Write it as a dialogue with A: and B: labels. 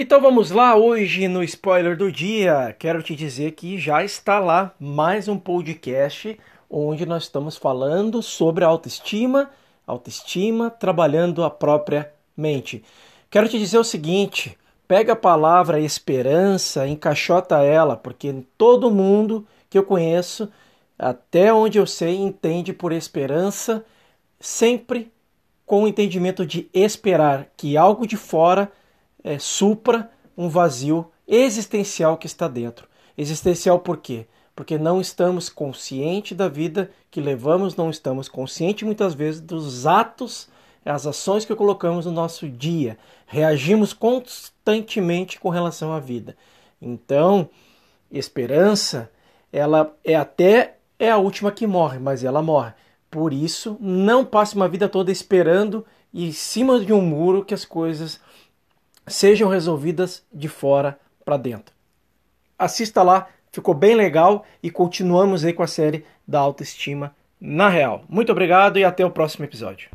A: Então vamos lá, hoje no spoiler do dia, quero te dizer que já está lá mais um podcast onde nós estamos falando sobre autoestima, autoestima, trabalhando a própria mente. Quero te dizer o seguinte, pega a palavra esperança, encaixota ela, porque todo mundo que eu conheço, até onde eu sei, entende por esperança sempre com o entendimento de esperar que algo de fora é, supra um vazio existencial que está dentro. Existencial por quê? Porque não estamos conscientes da vida que levamos, não estamos conscientes muitas vezes dos atos, as ações que colocamos no nosso dia. Reagimos constantemente com relação à vida. Então, esperança, ela é até é a última que morre, mas ela morre. Por isso, não passe uma vida toda esperando em cima de um muro que as coisas sejam resolvidas de fora para dentro. Assista lá, ficou bem legal e continuamos aí com a série da autoestima na real. Muito obrigado e até o próximo episódio.